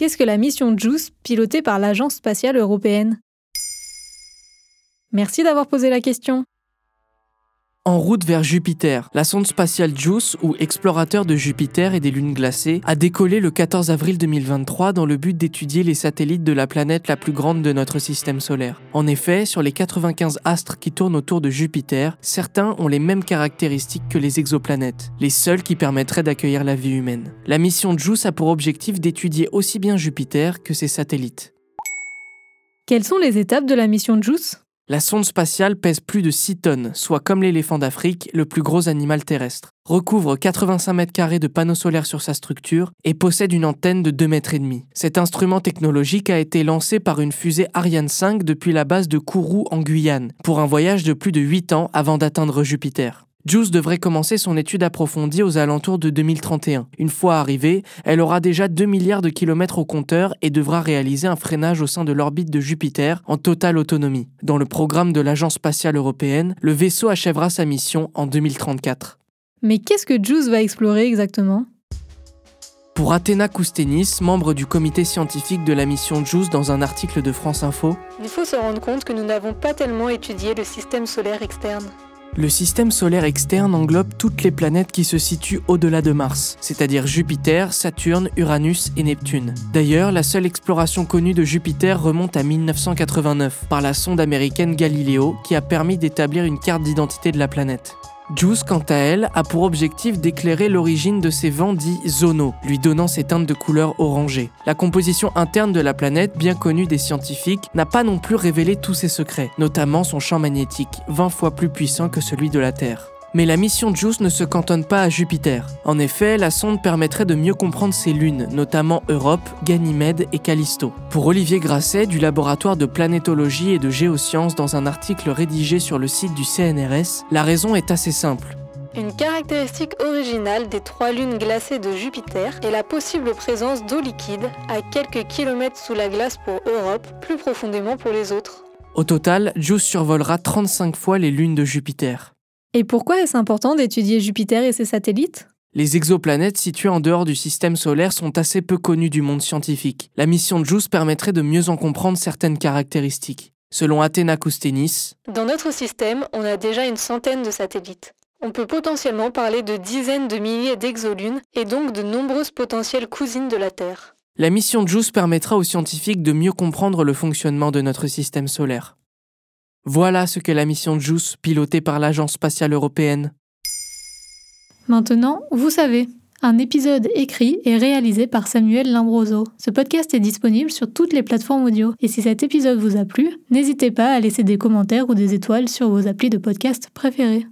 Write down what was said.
Qu'est-ce que la mission JUICE pilotée par l'Agence spatiale européenne? Merci d'avoir posé la question. En route vers Jupiter, la sonde spatiale JUICE, ou explorateur de Jupiter et des lunes glacées, a décollé le 14 avril 2023 dans le but d'étudier les satellites de la planète la plus grande de notre système solaire. En effet, sur les 95 astres qui tournent autour de Jupiter, certains ont les mêmes caractéristiques que les exoplanètes, les seuls qui permettraient d'accueillir la vie humaine. La mission JUICE a pour objectif d'étudier aussi bien Jupiter que ses satellites. Quelles sont les étapes de la mission JUICE la sonde spatiale pèse plus de 6 tonnes, soit comme l'éléphant d'Afrique, le plus gros animal terrestre, recouvre 85 mètres carrés de panneaux solaires sur sa structure et possède une antenne de 2 mètres et demi. Cet instrument technologique a été lancé par une fusée Ariane 5 depuis la base de Kourou en Guyane, pour un voyage de plus de 8 ans avant d'atteindre Jupiter. Juice devrait commencer son étude approfondie aux alentours de 2031. Une fois arrivée, elle aura déjà 2 milliards de kilomètres au compteur et devra réaliser un freinage au sein de l'orbite de Jupiter en totale autonomie. Dans le programme de l'Agence spatiale européenne, le vaisseau achèvera sa mission en 2034. Mais qu'est-ce que Juice va explorer exactement? Pour Athéna Koustenis, membre du comité scientifique de la mission JUICE dans un article de France Info, il faut se rendre compte que nous n'avons pas tellement étudié le système solaire externe. Le système solaire externe englobe toutes les planètes qui se situent au-delà de Mars, c'est-à-dire Jupiter, Saturne, Uranus et Neptune. D'ailleurs, la seule exploration connue de Jupiter remonte à 1989 par la sonde américaine Galileo qui a permis d'établir une carte d'identité de la planète. Juice, quant à elle, a pour objectif d'éclairer l'origine de ces vents dits zonaux, lui donnant ses teintes de couleur orangée. La composition interne de la planète, bien connue des scientifiques, n'a pas non plus révélé tous ses secrets, notamment son champ magnétique, 20 fois plus puissant que celui de la Terre. Mais la mission JUICE ne se cantonne pas à Jupiter. En effet, la sonde permettrait de mieux comprendre ses lunes, notamment Europe, Ganymède et Callisto. Pour Olivier Grasset du laboratoire de planétologie et de géosciences dans un article rédigé sur le site du CNRS, la raison est assez simple. Une caractéristique originale des trois lunes glacées de Jupiter est la possible présence d'eau liquide à quelques kilomètres sous la glace pour Europe, plus profondément pour les autres. Au total, JUICE survolera 35 fois les lunes de Jupiter. Et pourquoi est-ce important d'étudier Jupiter et ses satellites? Les exoplanètes situées en dehors du système solaire sont assez peu connues du monde scientifique. La mission de JUICE permettrait de mieux en comprendre certaines caractéristiques. Selon Athéna Koustenis, dans notre système, on a déjà une centaine de satellites. On peut potentiellement parler de dizaines de milliers d'exolunes et donc de nombreuses potentielles cousines de la Terre. La mission de JUICE permettra aux scientifiques de mieux comprendre le fonctionnement de notre système solaire. Voilà ce qu'est la mission JUICE pilotée par l'Agence spatiale européenne. Maintenant, vous savez, un épisode écrit et réalisé par Samuel Limbroso. Ce podcast est disponible sur toutes les plateformes audio. Et si cet épisode vous a plu, n'hésitez pas à laisser des commentaires ou des étoiles sur vos applis de podcast préférés.